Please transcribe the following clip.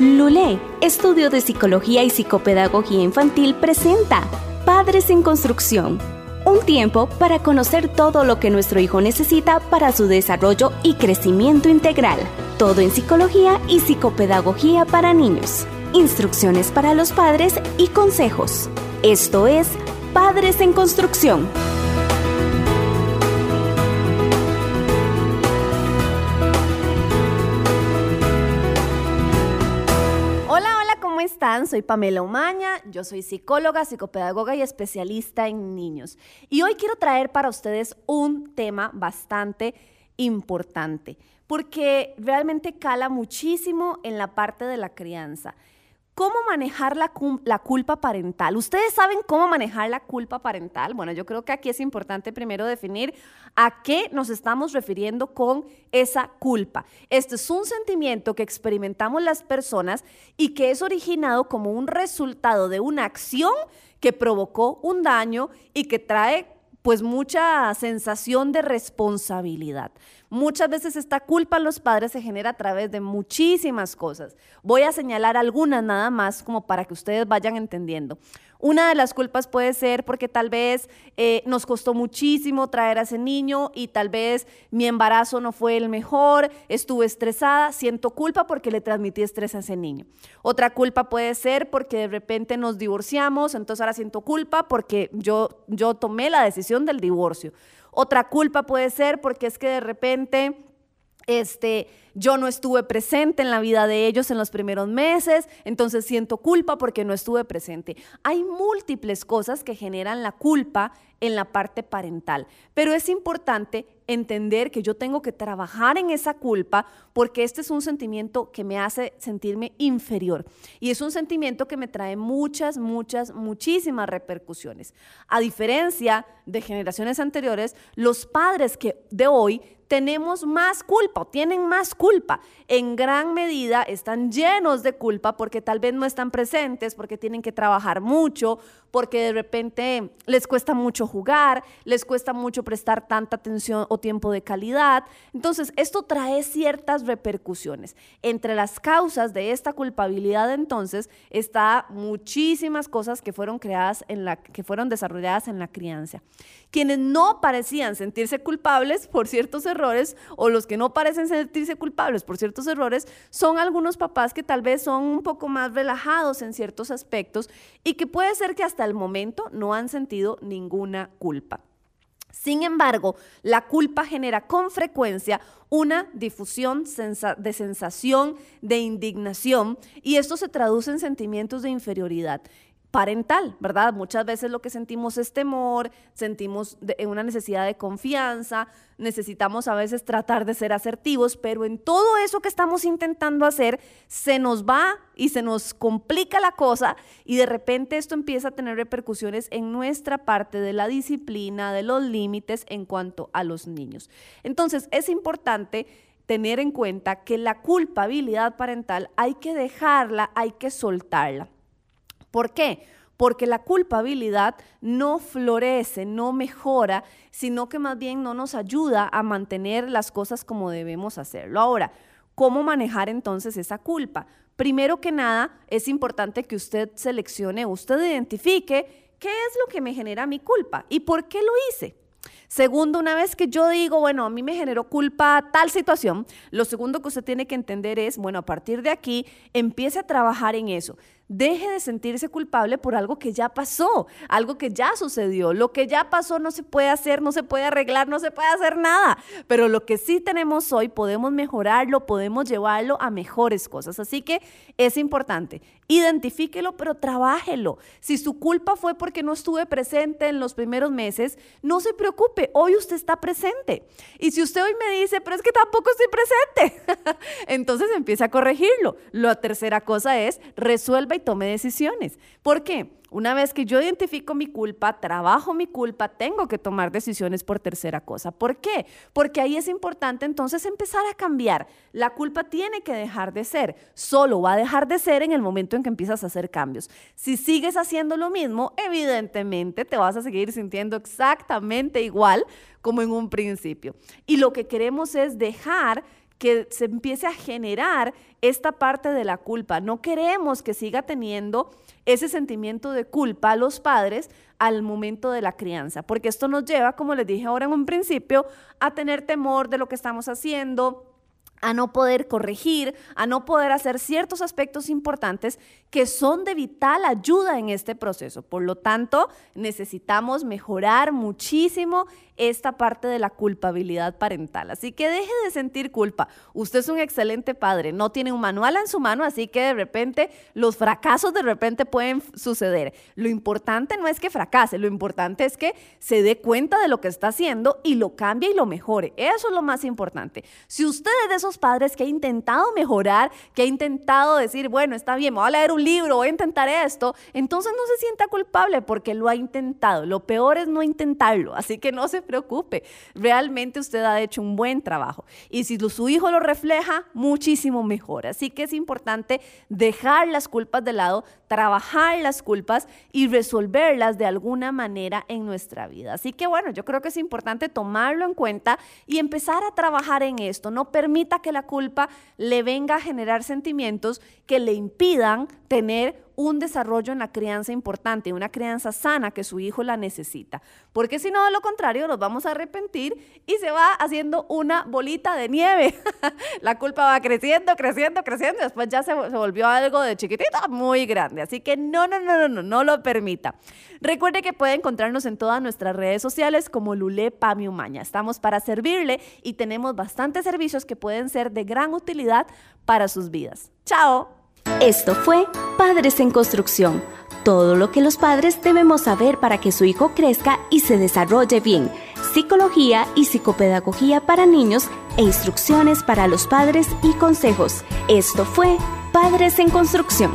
Lulé, Estudio de Psicología y Psicopedagogía Infantil, presenta Padres en Construcción. Un tiempo para conocer todo lo que nuestro hijo necesita para su desarrollo y crecimiento integral. Todo en psicología y psicopedagogía para niños. Instrucciones para los padres y consejos. Esto es Padres en Construcción. Soy Pamela Umaña, yo soy psicóloga, psicopedagoga y especialista en niños. Y hoy quiero traer para ustedes un tema bastante importante, porque realmente cala muchísimo en la parte de la crianza. ¿Cómo manejar la, culpa parental? ¿Ustedes saben cómo manejar la culpa parental? Bueno, yo creo que aquí es importante primero definir a qué nos estamos refiriendo con esa culpa. Este es un sentimiento que experimentamos las personas y que es originado como un resultado de una acción que provocó un daño y que trae pues mucha sensación de responsabilidad. Muchas veces esta culpa en los padres se genera a través de muchísimas cosas. Voy a señalar algunas nada más como para que ustedes vayan entendiendo. Una de las culpas puede ser porque tal vez eh, nos costó muchísimo traer a ese niño y tal vez mi embarazo no fue el mejor, estuve estresada, siento culpa porque le transmití estrés a ese niño. Otra culpa puede ser porque de repente nos divorciamos, entonces ahora siento culpa porque yo, yo tomé la decisión del divorcio. Otra culpa puede ser porque es que de repente este, yo no estuve presente en la vida de ellos en los primeros meses, entonces siento culpa porque no estuve presente. Hay múltiples cosas que generan la culpa en la parte parental, pero es importante entender que yo tengo que trabajar en esa culpa porque este es un sentimiento que me hace sentirme inferior y es un sentimiento que me trae muchas, muchas, muchísimas repercusiones. A diferencia de generaciones anteriores, los padres que de hoy tenemos más culpa o tienen más culpa. En gran medida están llenos de culpa porque tal vez no están presentes, porque tienen que trabajar mucho, porque de repente les cuesta mucho jugar, les cuesta mucho prestar tanta atención o tiempo de calidad. Entonces, esto trae ciertas repercusiones. Entre las causas de esta culpabilidad, entonces, está muchísimas cosas que fueron creadas en la que fueron desarrolladas en la crianza. Quienes no parecían sentirse culpables por ciertos errores o los que no parecen sentirse culpables por ciertos errores son algunos papás que tal vez son un poco más relajados en ciertos aspectos y que puede ser que hasta el momento no han sentido ninguna culpa. Sin embargo, la culpa genera con frecuencia una difusión de sensación de indignación y esto se traduce en sentimientos de inferioridad parental, ¿verdad? Muchas veces lo que sentimos es temor, sentimos una necesidad de confianza, necesitamos a veces tratar de ser asertivos, pero en todo eso que estamos intentando hacer se nos va y se nos complica la cosa y de repente esto empieza a tener repercusiones en nuestra parte de la disciplina, de los límites en cuanto a los niños. Entonces es importante tener en cuenta que la culpabilidad parental hay que dejarla, hay que soltarla. ¿Por qué? Porque la culpabilidad no florece, no mejora, sino que más bien no nos ayuda a mantener las cosas como debemos hacerlo. Ahora, ¿cómo manejar entonces esa culpa? Primero que nada, es importante que usted seleccione, usted identifique qué es lo que me genera mi culpa y por qué lo hice. Segundo, una vez que yo digo, bueno, a mí me generó culpa tal situación, lo segundo que usted tiene que entender es, bueno, a partir de aquí, empiece a trabajar en eso. Deje de sentirse culpable por algo que ya pasó, algo que ya sucedió. Lo que ya pasó no se puede hacer, no se puede arreglar, no se puede hacer nada. Pero lo que sí tenemos hoy podemos mejorarlo, podemos llevarlo a mejores cosas. Así que es importante. Identifíquelo, pero trabájelo. Si su culpa fue porque no estuve presente en los primeros meses, no se preocupe, hoy usted está presente. Y si usted hoy me dice, pero es que tampoco estoy presente, entonces empieza a corregirlo. La tercera cosa es, y tome decisiones. ¿Por qué? Una vez que yo identifico mi culpa, trabajo mi culpa, tengo que tomar decisiones por tercera cosa. ¿Por qué? Porque ahí es importante entonces empezar a cambiar. La culpa tiene que dejar de ser. Solo va a dejar de ser en el momento en que empiezas a hacer cambios. Si sigues haciendo lo mismo, evidentemente te vas a seguir sintiendo exactamente igual como en un principio. Y lo que queremos es dejar que se empiece a generar esta parte de la culpa. No queremos que siga teniendo ese sentimiento de culpa a los padres al momento de la crianza, porque esto nos lleva, como les dije ahora en un principio, a tener temor de lo que estamos haciendo, a no poder corregir, a no poder hacer ciertos aspectos importantes que son de vital ayuda en este proceso. Por lo tanto, necesitamos mejorar muchísimo esta parte de la culpabilidad parental. Así que deje de sentir culpa. Usted es un excelente padre, no tiene un manual en su mano, así que de repente los fracasos de repente pueden suceder. Lo importante no es que fracase, lo importante es que se dé cuenta de lo que está haciendo y lo cambie y lo mejore. Eso es lo más importante. Si usted es de esos padres que ha intentado mejorar, que ha intentado decir, bueno, está bien, voy a leer un libro, voy a intentar esto, entonces no se sienta culpable porque lo ha intentado. Lo peor es no intentarlo, así que no se preocupe. Realmente usted ha hecho un buen trabajo. Y si su hijo lo refleja, muchísimo mejor. Así que es importante dejar las culpas de lado, trabajar las culpas y resolverlas de alguna manera en nuestra vida. Así que bueno, yo creo que es importante tomarlo en cuenta y empezar a trabajar en esto. No que la culpa le venga a generar sentimientos que le impidan tener un desarrollo en la crianza importante, una crianza sana que su hijo la necesita. Porque si no, de lo contrario, nos vamos a arrepentir y se va haciendo una bolita de nieve. la culpa va creciendo, creciendo, creciendo y después ya se, se, volvió algo de chiquitito muy grande. Así que no, no, no, no, no, no lo permita. Recuerde que puede encontrarnos en todas nuestras redes sociales como Lule Pami Umaña. Estamos para servirle y tenemos bastantes servicios que pueden ser de gran utilidad para sus vidas. ¡Chao! Esto fue Padres en Construcción. Todo lo que los padres debemos saber para que su hijo crezca y se desarrolle bien. Psicología y psicopedagogía para niños e instrucciones para los padres y consejos. Esto fue Padres en Construcción.